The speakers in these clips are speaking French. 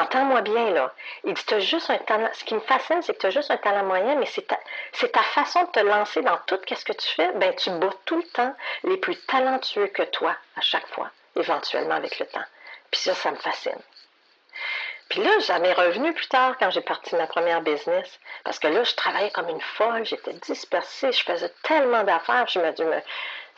entends-moi bien, là. Il dit, as juste un talent. Ce qui me fascine, c'est que tu as juste un talent moyen, mais c'est ta, façon de te lancer dans tout ce que tu fais. Ben, tu bats tout le temps les plus talentueux que toi, à chaque fois, éventuellement avec le temps. Puis ça, ça me fascine. Puis là, j'en revenu plus tard quand j'ai parti ma première business. Parce que là, je travaillais comme une folle, j'étais dispersée, je faisais tellement d'affaires. Je me dis,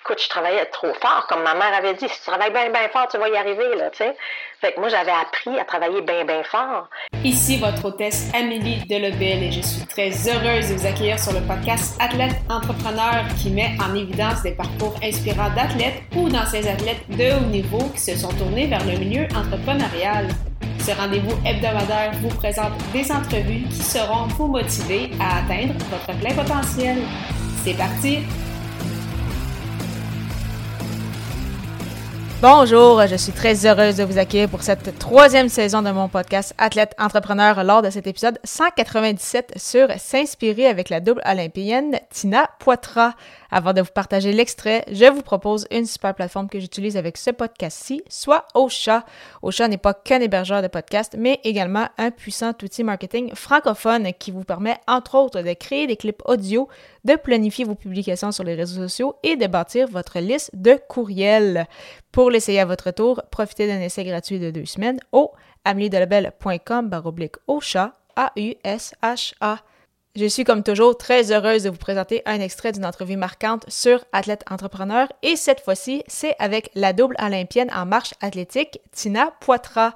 écoute, je travaillais trop fort, comme ma mère avait dit, si tu travailles bien, bien fort, tu vas y arriver, là, tu sais. Fait que moi, j'avais appris à travailler bien, bien fort. Ici votre hôtesse Amélie Delebel et je suis très heureuse de vous accueillir sur le podcast Athlète Entrepreneur qui met en évidence des parcours inspirants d'athlètes ou d'anciens athlètes de haut niveau qui se sont tournés vers le milieu entrepreneurial. Ce rendez-vous hebdomadaire vous présente des entrevues qui seront vous motiver à atteindre votre plein potentiel. C'est parti! Bonjour, je suis très heureuse de vous accueillir pour cette troisième saison de mon podcast Athlète Entrepreneur lors de cet épisode 197 sur S'inspirer avec la double olympienne Tina Poitras. Avant de vous partager l'extrait, je vous propose une super plateforme que j'utilise avec ce podcast-ci, soit Ocha. Ocha n'est pas qu'un hébergeur de podcasts, mais également un puissant outil marketing francophone qui vous permet, entre autres, de créer des clips audio, de planifier vos publications sur les réseaux sociaux et de bâtir votre liste de courriels. Pour l'essayer à votre tour, profitez d'un essai gratuit de deux semaines au ameliedelabel.com baroblique Ocha, A-U-S-H-A. Je suis comme toujours très heureuse de vous présenter un extrait d'une entrevue marquante sur Athlète Entrepreneur et cette fois-ci, c'est avec la double olympienne en marche athlétique, Tina Poitras.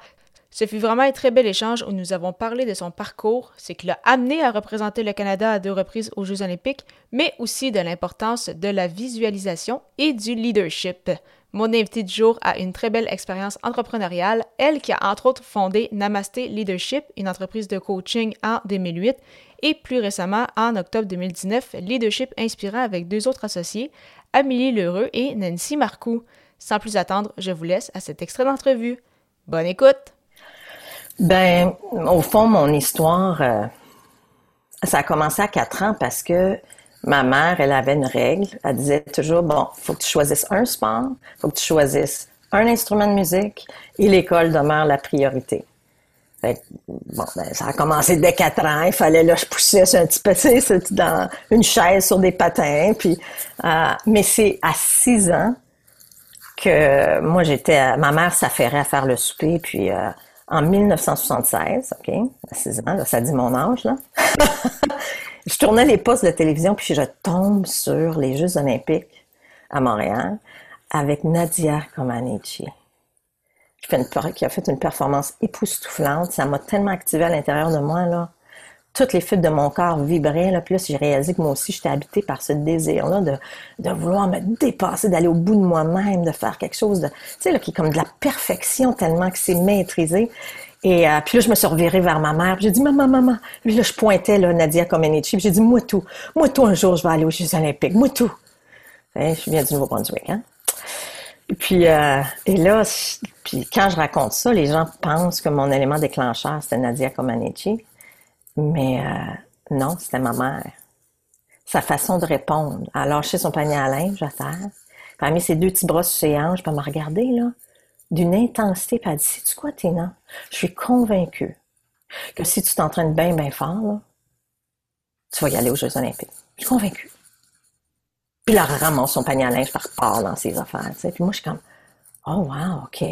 Ce fut vraiment un très bel échange où nous avons parlé de son parcours, ce qui l'a amené à représenter le Canada à deux reprises aux Jeux olympiques, mais aussi de l'importance de la visualisation et du leadership. Mon invité du jour a une très belle expérience entrepreneuriale, elle qui a entre autres fondé Namasté Leadership, une entreprise de coaching en 2008, et plus récemment, en octobre 2019, Leadership Inspirant avec deux autres associés, Amélie Lheureux et Nancy Marcoux. Sans plus attendre, je vous laisse à cet extrait d'entrevue. Bonne écoute! Ben, au fond, mon histoire, euh, ça a commencé à quatre ans parce que ma mère, elle avait une règle. Elle disait toujours, bon, faut que tu choisisses un sport, faut que tu choisisses un instrument de musique et l'école demeure la priorité bon, ben, ça a commencé dès quatre ans. Il fallait, là, je poussais un petit peu, dans une chaise sur des patins. Puis, euh, mais c'est à six ans que moi, j'étais, ma mère s'affairait à faire le souper. Puis, euh, en 1976, OK, à six ans, ça dit mon âge, là. je tournais les postes de télévision, puis je tombe sur les Jeux olympiques à Montréal avec Nadia Comaneci qui a fait une performance époustouflante. Ça m'a tellement activé à l'intérieur de moi, là. Toutes les fibres de mon corps vibraient, là. Puis là, j'ai réalisé que moi aussi, j'étais habitée par ce désir-là de, de vouloir me dépasser, d'aller au bout de moi-même, de faire quelque chose de, tu sais, là, qui est comme de la perfection tellement que c'est maîtrisé. Et euh, puis là, je me suis revirée vers ma mère. J'ai dit, maman, maman. Puis là, je pointais là, Nadia Comaneci. J'ai dit, moi tout. Moi tout, un jour, je vais aller aux Jeux olympiques. Moi tout. je viens du Nouveau-Brunswick, hein. Puis, euh, et là, puis quand je raconte ça, les gens pensent que mon élément déclencheur, c'était Nadia Comaneci. Mais euh, non, c'était ma mère. Sa façon de répondre. Elle a lâché son panier à linge à terre. Puis ses deux petits bras sur ses hanches, puis elle m'a là, d'une intensité. Puis elle dit, sais-tu quoi, Tina? Je suis convaincue que si tu t'entraînes bien, bien fort, là, tu vas y aller aux Jeux olympiques. Je suis convaincue. Puis là, elle ramasse son panier à linge par part dans ses affaires. Tu sais. Puis moi, je suis comme, oh wow, OK.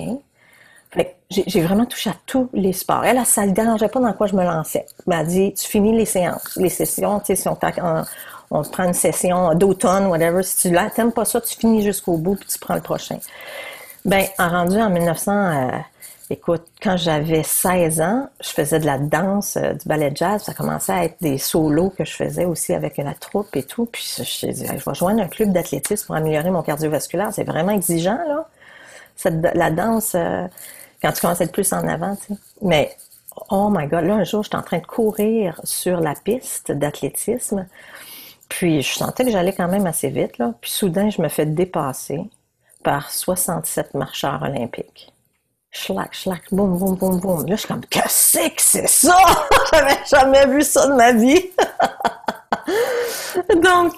Fait j'ai vraiment touché à tous les sports. Elle, ça ne dérangeait pas dans quoi je me lançais. Elle m'a dit, tu finis les séances, les sessions, tu sais, si on, on, prend une session d'automne, whatever, si tu n'aimes pas ça, tu finis jusqu'au bout, puis tu prends le prochain. Ben, en rendu en 1900, Écoute, quand j'avais 16 ans, je faisais de la danse, euh, du ballet jazz. Ça commençait à être des solos que je faisais aussi avec la troupe et tout. Puis je dit, je vais joindre un club d'athlétisme pour améliorer mon cardiovasculaire. C'est vraiment exigeant, là. la danse, euh, quand tu commences à être plus en avant, tu sais. Mais, oh my God, là, un jour, j'étais en train de courir sur la piste d'athlétisme. Puis je sentais que j'allais quand même assez vite, là. Puis soudain, je me fais dépasser par 67 marcheurs olympiques schlac, schlac, boum, boum, boum, boum. Là, je suis comme, qu'est-ce que c'est ça? J'avais jamais vu ça de ma vie. Donc,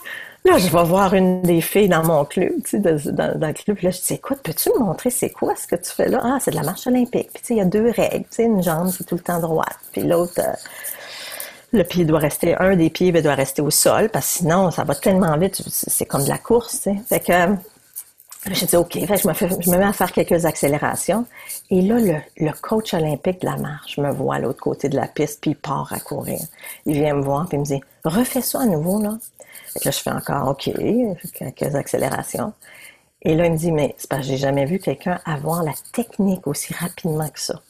Là, je vais voir une des filles dans mon club, tu sais, dans, le club. Là, je dis, écoute, peux-tu me montrer c'est quoi ce que tu fais là? Ah, c'est de la marche olympique. Puis tu sais, il y a deux règles. Tu sais, une jambe, c'est tout le temps droite. Puis l'autre, euh, le pied doit rester, un des pieds doit rester au sol, parce que sinon, ça va tellement vite. C'est comme de la course, tu sais. Fait que, j'ai dit, OK, je, me je me mets à faire quelques accélérations. Et là, le, coach olympique de la marche me voit à l'autre côté de la piste, puis il part à courir. Il vient me voir, puis il me dit, refais ça à nouveau, là. Fait là, je fais encore OK, quelques accélérations. Et là, il me dit, mais c'est parce que j'ai jamais vu quelqu'un avoir la technique aussi rapidement que ça.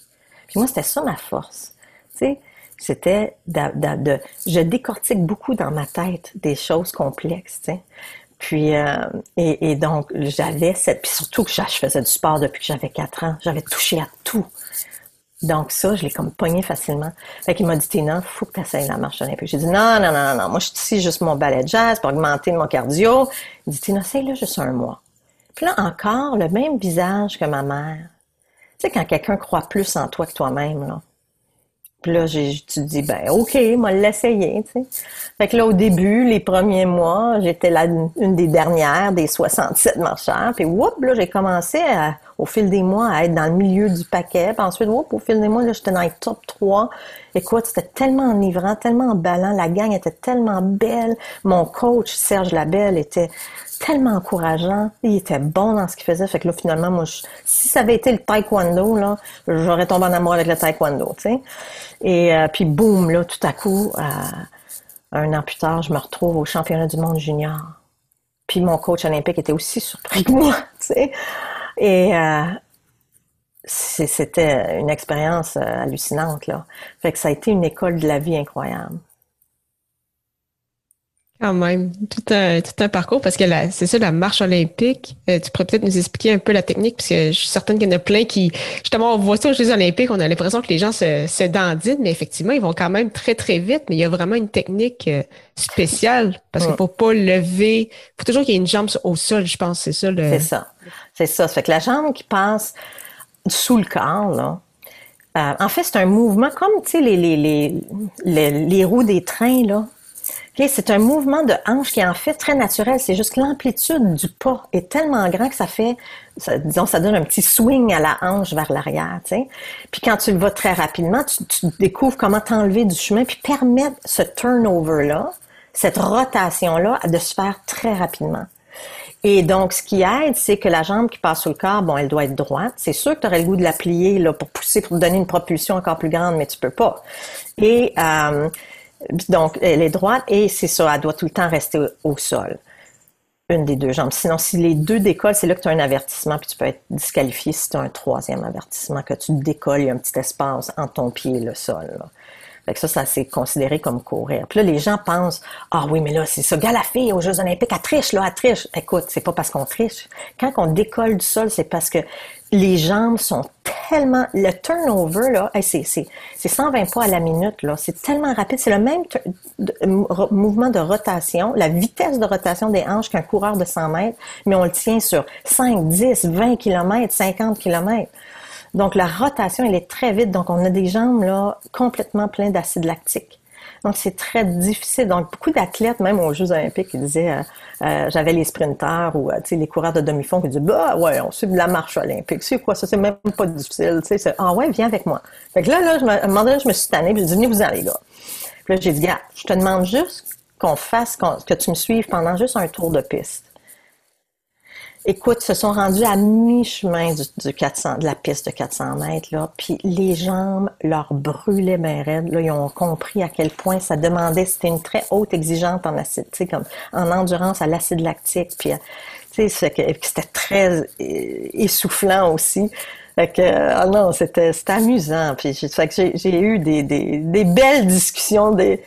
Puis moi, c'était ça ma force. Tu sais, c'était de, de, je décortique beaucoup dans ma tête des choses complexes, tu sais. Puis, euh, et, et, donc, j'avais cette, puis surtout que je faisais du sport depuis que j'avais quatre ans. J'avais touché à tout. Donc ça, je l'ai comme pogné facilement. Fait qu'il m'a dit, Tina, faut que tu essayes la marche olympique. J'ai dit, non, non, non, non, moi je suis ici juste mon ballet de jazz pour augmenter mon cardio. Il dit, Tina, essaye-le juste un mois. Puis là, encore, le même visage que ma mère. Tu sais, quand quelqu'un croit plus en toi que toi-même, là. Puis là, tu te dis, ben OK, moi l'essayer, tu sais. Fait que là, au début, les premiers mois, j'étais là une des dernières des 67 marcheurs. Puis whoop, là, j'ai commencé au fil des mois à être dans le milieu du paquet. Puis ensuite, whoop, au fil des mois, là, j'étais dans les top 3. Écoute, c'était tellement enivrant, tellement emballant. La gang était tellement belle. Mon coach, Serge Labelle, était tellement encourageant. Il était bon dans ce qu'il faisait. Fait que là, finalement, moi, si ça avait été le taekwondo, là, j'aurais tombé en amour avec le taekwondo, tu sais. Et euh, puis, boum, là, tout à coup, euh, un an plus tard, je me retrouve au championnat du monde junior. Puis mon coach olympique était aussi surpris que moi, tu sais. Et euh, c'était une expérience hallucinante, là. Fait que ça a été une école de la vie incroyable. Quand même, tout un, tout un parcours parce que c'est ça, la marche olympique. Euh, tu pourrais peut-être nous expliquer un peu la technique, parce que je suis certaine qu'il y en a plein qui, justement, on voit ça aux Jeux olympiques, on a l'impression que les gens se, se dandinent, mais effectivement, ils vont quand même très, très vite. Mais il y a vraiment une technique euh, spéciale parce qu'il faut pas lever. Il faut toujours qu'il y ait une jambe au sol, je pense. C'est ça. Le... C'est ça. C'est ça. Ça fait que la jambe qui passe sous le corps, là, euh, en fait, c'est un mouvement comme, tu sais, les, les, les, les, les roues des trains, là c'est un mouvement de hanche qui est en fait très naturel. C'est juste que l'amplitude du pas est tellement grand que ça fait, disons, ça donne un petit swing à la hanche vers l'arrière. Puis quand tu le vas très rapidement, tu, découvres comment t'enlever du chemin puis permettre ce turnover-là, cette rotation-là, de se faire très rapidement. Et donc, ce qui aide, c'est que la jambe qui passe sur le corps, bon, elle doit être droite. C'est sûr que tu aurais le goût de la plier là, pour pousser, pour donner une propulsion encore plus grande, mais tu peux pas. Et euh, donc, elle est droite et c'est ça, elle doit tout le temps rester au, sol. Une des deux jambes. Sinon, si les deux décollent, c'est là que tu as un avertissement, puis tu peux être disqualifié si tu as un troisième avertissement, que tu décolles, il y a un petit espace entre ton pied et le sol. Que ça, ça c'est considéré comme courir. Puis là, les gens pensent, ah oui, mais là, c'est ça, gars, la fille aux Jeux olympiques, elle triche, là, elle triche. Écoute, c'est pas parce qu'on triche. Quand on décolle du sol, c'est parce que les jambes sont tellement, le turnover, là, c'est, c'est, c'est 120 pas à la minute, là. C'est tellement rapide. C'est le même mouvement de rotation, la vitesse de rotation des hanches qu'un coureur de 100 mètres, mais on le tient sur 5, 10, 20 km, 50 km. Donc, la rotation, elle est très vite. Donc, on a des jambes, là, complètement pleines d'acide lactique. Donc, c'est très difficile. Donc, beaucoup d'athlètes, même aux Jeux olympiques, ils disaient, euh, euh, j'avais les sprinteurs ou, euh, les coureurs de demi-fond qui disaient, bah, ouais, on suit la marche olympique. C'est quoi ça? C'est même pas difficile. Ah ouais, viens avec moi. Fait que là, là, je me, un je me suis tannée, puis j'ai dit, venez vous en, les gars. Puis là, j'ai dit, gars, je te demande juste qu'on fasse, que tu me suives pendant juste un tour de piste. Écoute, se sont rendus à mi-chemin du, 400, de la piste de 400 mètres, là, puis les jambes leur brûlaient bien raides. Là, ils ont compris à quel point ça demandait, c'était une très haute exigente en acide, comme en endurance à l'acide lactique, puis euh, c'était très euh, essoufflant aussi. Fait que, ah non, c'était, amusant. Puis, j'ai, eu des, des, des belles discussions, des,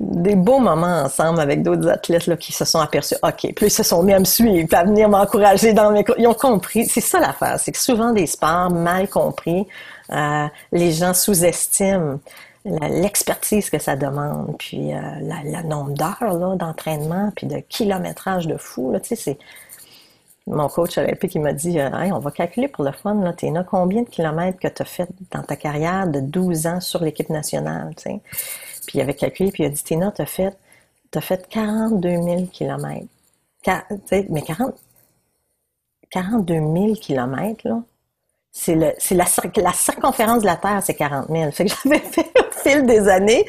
des beaux moments ensemble avec d'autres athlètes là, qui se sont aperçus, OK, puis ils se sont mis à me suivre, à venir m'encourager dans mes cours. Ils ont compris. C'est ça l'affaire, c'est que souvent des sports mal compris, euh, les gens sous-estiment l'expertise que ça demande, puis euh, la, nombre d'heures d'entraînement, puis de kilométrage de fou. Là. Mon coach olympique, il m'a dit, euh, on va calculer pour le fun, là, combien de kilomètres que tu as fait dans ta carrière de 12 ans sur l'équipe nationale? Puis il avait calculé, puis il a dit, Tina, t'as fait, as fait 42 000 kilomètres mais 40, 42 000 kilomètres, là, c'est c'est la, la circonférence de la Terre, c'est 40 000. Fait que j'avais fait au fil des années,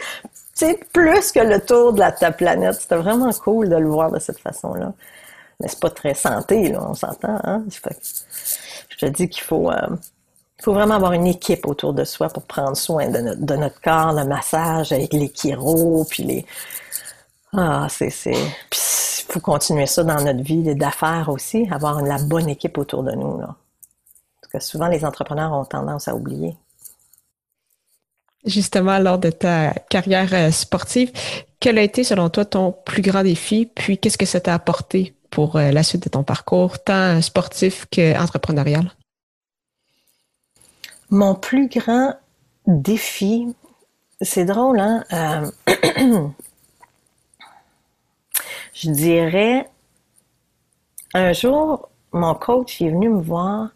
tu plus que le tour de la, ta planète. C'était vraiment cool de le voir de cette façon-là. Mais c'est pas très santé, là, on s'entend, hein? je te dis qu'il faut, euh, il faut vraiment avoir une équipe autour de soi pour prendre soin de notre, de notre corps, le massage avec les chiros, puis les, ah, c'est, puis il faut continuer ça dans notre vie d'affaires aussi, avoir la bonne équipe autour de nous, là que souvent les entrepreneurs ont tendance à oublier. Justement, lors de ta carrière euh, sportive, quel a été selon toi ton plus grand défi, puis qu'est-ce que ça t'a apporté pour euh, la suite de ton parcours, tant sportif qu'entrepreneurial? Mon plus grand défi, c'est drôle, hein? Euh, je dirais, un jour, mon coach est venu me voir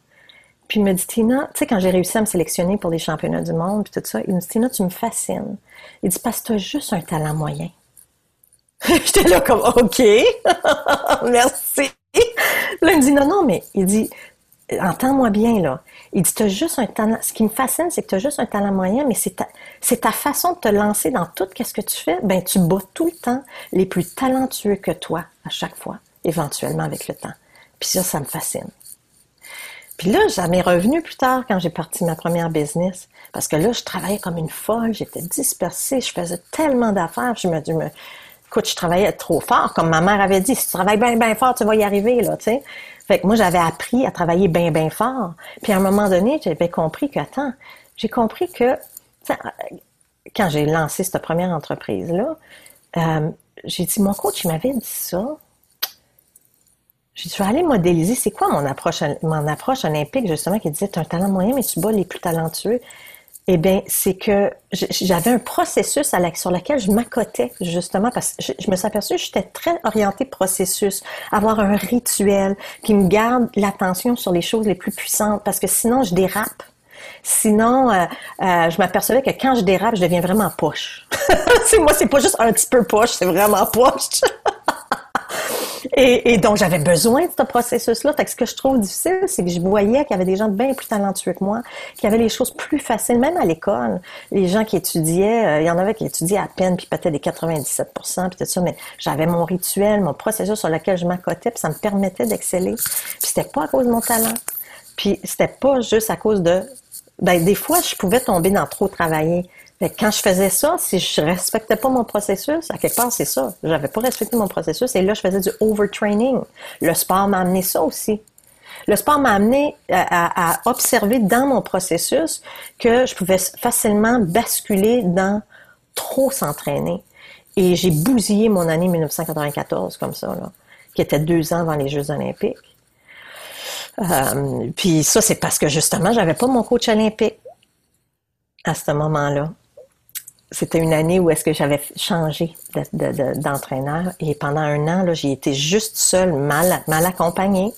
puis il me dit, Tina, tu sais, quand j'ai réussi à me sélectionner pour les championnats du monde, puis tout ça, il me dit, Tina, tu me fascines. Il dit, parce que tu as juste un talent moyen. J'étais là comme, OK, merci. Là, il me dit, non, non, mais il dit, entends-moi bien, là. Il dit, tu as juste un talent. Ce qui me fascine, c'est que tu as juste un talent moyen, mais c'est ta, façon de te lancer dans tout ce que tu fais. Ben, tu bats tout le temps les plus talentueux que toi, à chaque fois, éventuellement avec le temps. Puis ça, ça me fascine. Puis là, ça m'est revenu plus tard quand j'ai parti ma première business. Parce que là, je travaillais comme une folle, j'étais dispersée, je faisais tellement d'affaires. Je me dis, écoute, je travaillais trop fort. Comme ma mère avait dit, si tu travailles bien, bien fort, tu vas y arriver, là, tu sais. Fait que moi, j'avais appris à travailler bien, bien fort. Puis à un moment donné, j'avais compris que, attends, j'ai compris que, quand j'ai lancé cette première entreprise-là, euh, j'ai dit, mon coach, il m'avait dit ça. J'ai dit, je vais aller modéliser. C'est quoi mon approche, mon approche olympique, justement, qui disait, tu un talent moyen, mais tu bats les plus talentueux? Eh bien, c'est que j'avais un processus sur lequel je m'accotais, justement, parce que je, me suis aperçue que j'étais très orientée processus, avoir un rituel qui me garde l'attention sur les choses les plus puissantes, parce que sinon, je dérape. Sinon, euh, euh, je m'apercevais que quand je dérape, je deviens vraiment poche. moi, c'est pas juste un petit peu poche, c'est vraiment poche. Et, donc, j'avais besoin de ce processus-là. Ce que je trouve difficile, c'est que je voyais qu'il y avait des gens bien plus talentueux que moi, qui avaient les choses plus faciles, même à l'école. Les gens qui étudiaient, euh, il y en avait qui étudiaient à peine, puis peut-être des 97% puis tout ça, mais j'avais mon rituel, mon processus sur lequel je m'accotais, puis ça me permettait d'exceller. Puis c'était pas à cause de mon talent. Puis c'était pas juste à cause de... Ben, des fois, je pouvais tomber dans trop travailler quand je faisais ça, si je respectais pas mon processus, à quelque part, c'est ça. J'avais pas respecté mon processus et là, je faisais du overtraining. Le sport m'a amené ça aussi. Le sport m'a amené à, observer dans mon processus que je pouvais facilement basculer dans trop s'entraîner. Et j'ai bousillé mon année 1994 comme ça, là, qui était deux ans avant les Jeux olympiques. Euh, puis ça, c'est parce que justement, j'avais pas mon coach olympique à ce moment-là c'était une année où est-ce que j'avais changé d'entraîneur et pendant un an, j'ai été juste seule, mal, mal accompagnée.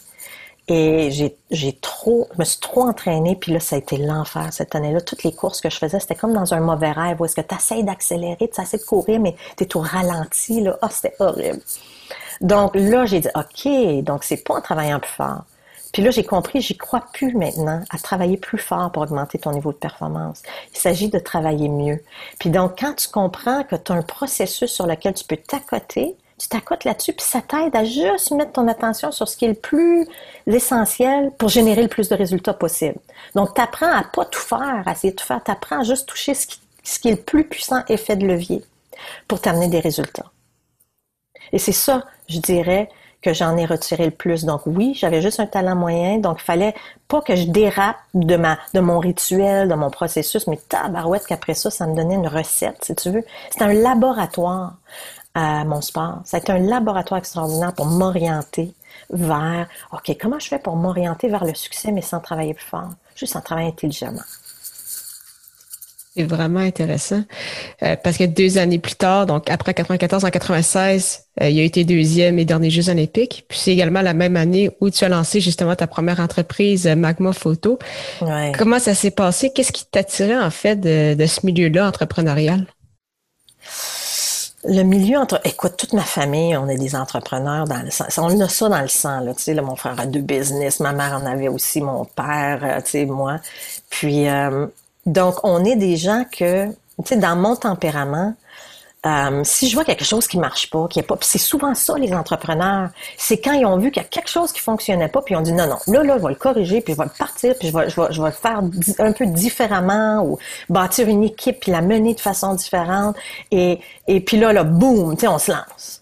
Et j'ai, trop, je me suis trop entraînée, puis là, ça a été l'enfer cette année-là. Toutes les courses que je faisais, c'était comme dans un mauvais rêve où est-ce que tu essaies d'accélérer, tu essaies de courir, mais tu es tout ralenti, là. Ah, c'était horrible. Donc là, j'ai dit, OK, donc c'est pas en travaillant plus fort. Puis là, j'ai compris, j'y crois plus maintenant à travailler plus fort pour augmenter ton niveau de performance. Il s'agit de travailler mieux. Puis donc, quand tu comprends que tu as un processus sur lequel tu peux t'accoter, tu t'accotes là-dessus, puis ça t'aide à juste mettre ton attention sur ce qui est le plus essentiel pour générer le plus de résultats possible. Donc, tu apprends à pas tout faire, à essayer de tout faire. Tu apprends à juste toucher ce qui, ce qui est le plus puissant effet de levier pour t'amener des résultats. Et c'est ça, je dirais, que j'en ai retiré le plus. Donc oui, j'avais juste un talent moyen, donc il fallait pas que je dérape de de mon rituel, de mon processus, mais tabarouette qu'après ça, ça me donnait une recette, si tu veux. C'est un laboratoire à mon sport. C'est un laboratoire extraordinaire pour m'orienter vers OK, comment je fais pour m'orienter vers le succès mais sans travailler plus fort, juste en travaillant intelligemment. C'est vraiment intéressant euh, parce que deux années plus tard, donc après 94 en 96, euh, il a été deuxième et dernier Jeux olympiques. Puis c'est également la même année où tu as lancé justement ta première entreprise, euh, Magma Photo. Comment ça s'est passé? Qu'est-ce qui t'attirait en fait de, ce milieu-là entrepreneurial? le milieu entre. Écoute, toute ma famille, on est des entrepreneurs dans le sang. On a ça dans le sang, là. Tu sais, là, mon frère a deux business, ma mère en avait aussi, mon père, euh, tu sais, moi. Puis, euh, donc, on est des gens que, tu sais, dans mon tempérament, euh, si je vois quelque chose qui marche pas, qui est pas, c'est souvent ça les entrepreneurs, c'est quand ils ont vu qu'il y a quelque chose qui fonctionnait pas, puis ils ont dit non non, là là, je vais le corriger, puis je vais le partir, puis je vais, je vais, je vais le faire un peu différemment ou bâtir une équipe puis la mener de façon différente et et puis là là boum, tu sais, on se lance.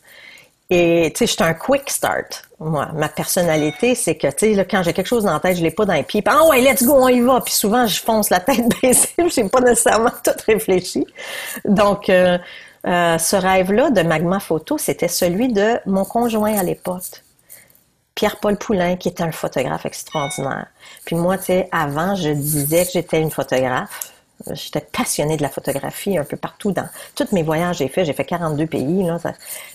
Et tu sais, je suis un quick start. Moi, ma personnalité, c'est que tu sais, quand j'ai quelque chose dans la tête, je l'ai pas dans les pieds. Ah ouais, let's go, on y va. Puis souvent, je fonce la tête baissée, j'ai pas nécessairement tout réfléchi. Donc, euh, euh, ce rêve-là de Magma Photo, c'était celui de mon conjoint à l'époque. Pierre-Paul Poulain, qui était un photographe extraordinaire. Puis moi, tu sais, avant, je disais que j'étais une photographe. J'étais passionnée de la photographie un peu partout dans tous mes voyages j'ai fait. J'ai fait 42 pays, là.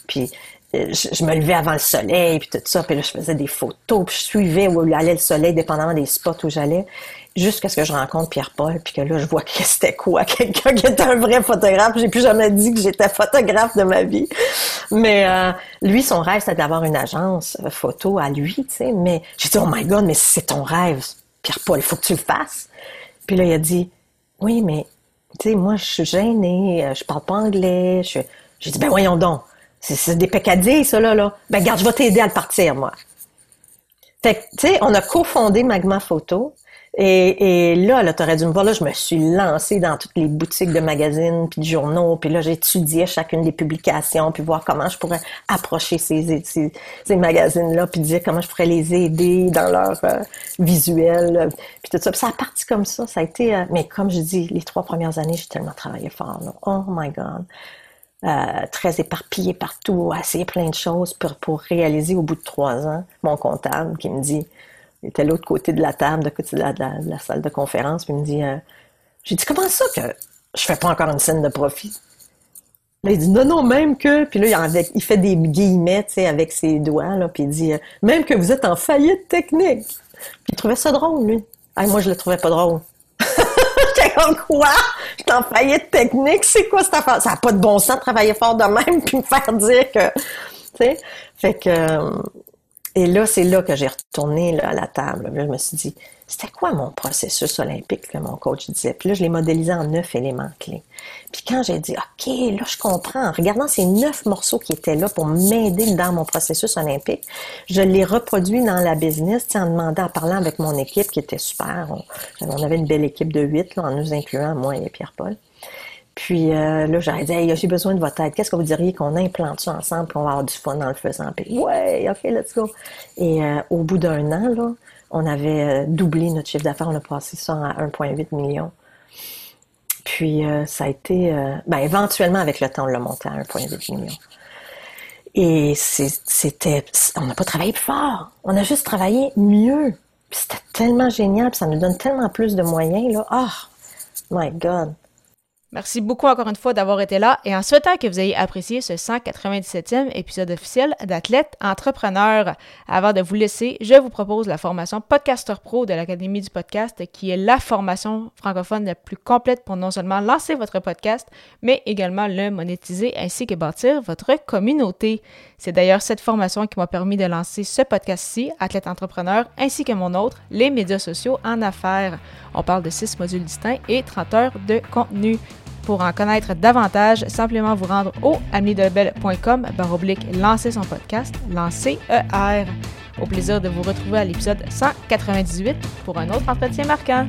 puis je, me levais avant le soleil, puis tout ça. Puis là, je faisais des photos, puis je suivais où allait le soleil, dépendamment des spots où j'allais jusqu'à ce que je rencontre Pierre-Paul, puis que là, je vois que c'était quoi, quelqu'un qui était un vrai photographe. J'ai plus jamais dit que j'étais photographe de ma vie. Mais euh, lui, son rêve, c'était d'avoir une agence photo à lui, tu sais. Mais j'ai dit, oh my God, mais c'est ton rêve, Pierre-Paul, il faut que tu le fasses. Puis là, il a dit, oui, mais, tu sais, moi, je suis gênée, euh, je parle pas anglais. J'ai dit, ben voyons donc, c'est des peccadilles, ça, là, là. Ben, garde, je vais t'aider à le partir, moi. Fait que, tu sais, on a cofondé Magma Photo. Et, et là, là, t'aurais dû me voir, là, je me suis lancée dans toutes les boutiques de magazines puis de journaux, puis là, j'étudiais chacune des publications, puis voir comment je pourrais approcher ces, ces, magazines-là, puis dire comment je pourrais les aider dans leur euh, visuel, puis tout ça. Ça a parti comme ça, ça a été... Euh, mais comme je dis, les trois premières années, j'ai tellement travaillé fort, là. Oh my God! Euh, très éparpillé partout, assez plein de choses pour, pour réaliser au bout de trois ans, mon comptable qui me dit il était l'autre côté de la table, de, la, de, la, salle de conférence, puis il me dit euh, J'ai dit, comment ça que je fais pas encore une scène de profit? Là, il dit non, non, même que. Puis là, il, fait des guillemets, tu sais, avec ses doigts, là, puis il dit euh, même que vous êtes en faillite technique. Puis il trouvait ça drôle, lui. Moi, je le trouvais pas drôle. Quoi? J'étais en faillite technique, c'est quoi cette affaire? Ça n'a pas de bon sens de travailler fort de même puis me faire dire que. Tu sais? Fait que. Euh, et là, c'est là que j'ai retourné à la table. je me suis dit, c'était quoi mon processus olympique que mon coach disait? Puis là, je l'ai modélisé en neuf éléments clés. Puis quand j'ai dit, OK, là, je comprends, en regardant ces neuf morceaux qui étaient là pour m'aider dans mon processus olympique, je l'ai reproduit dans la business, en demandant, en parlant avec mon équipe qui était super. On, avait une belle équipe de huit, en nous incluant moi et Pierre-Paul. Puis euh, là, j'aurais dit, j'ai besoin de votre aide. Qu'est-ce que vous diriez qu'on implante ça ensemble, qu'on va avoir du fun en le faisant? Puis, ouais, OK, let's go. Et euh, au bout d'un an, là, on avait euh, doublé notre chiffre d'affaires. On a passé ça à 1,8 million. Puis, ça a été... ben, éventuellement, avec le temps, on l'a monté à 1,8 million. Et c'était... On n'a pas travaillé plus fort. On a juste travaillé mieux. Puis c'était tellement génial. Puis ça nous donne tellement plus de moyens, là. Oh, my God. Merci beaucoup encore une fois d'avoir été là et en souhaitant que vous ayez apprécié ce 197e épisode officiel d'Athlète Entrepreneur. Avant de vous laisser, je vous propose la formation Podcaster Pro de l'Académie du podcast qui est la formation francophone la plus complète pour non seulement lancer votre podcast, mais également le monétiser ainsi que bâtir votre communauté. C'est d'ailleurs cette formation qui m'a permis de lancer ce podcast-ci, Athlète Entrepreneur, ainsi que mon autre, les médias sociaux en affaires. On parle de six modules distincts et 30 heures de contenu. Pour en connaître davantage, simplement vous rendre au amnidelbel.com baroblique lancer son podcast, lancer ER. Au plaisir de vous retrouver à l'épisode 198 pour un autre entretien marquant.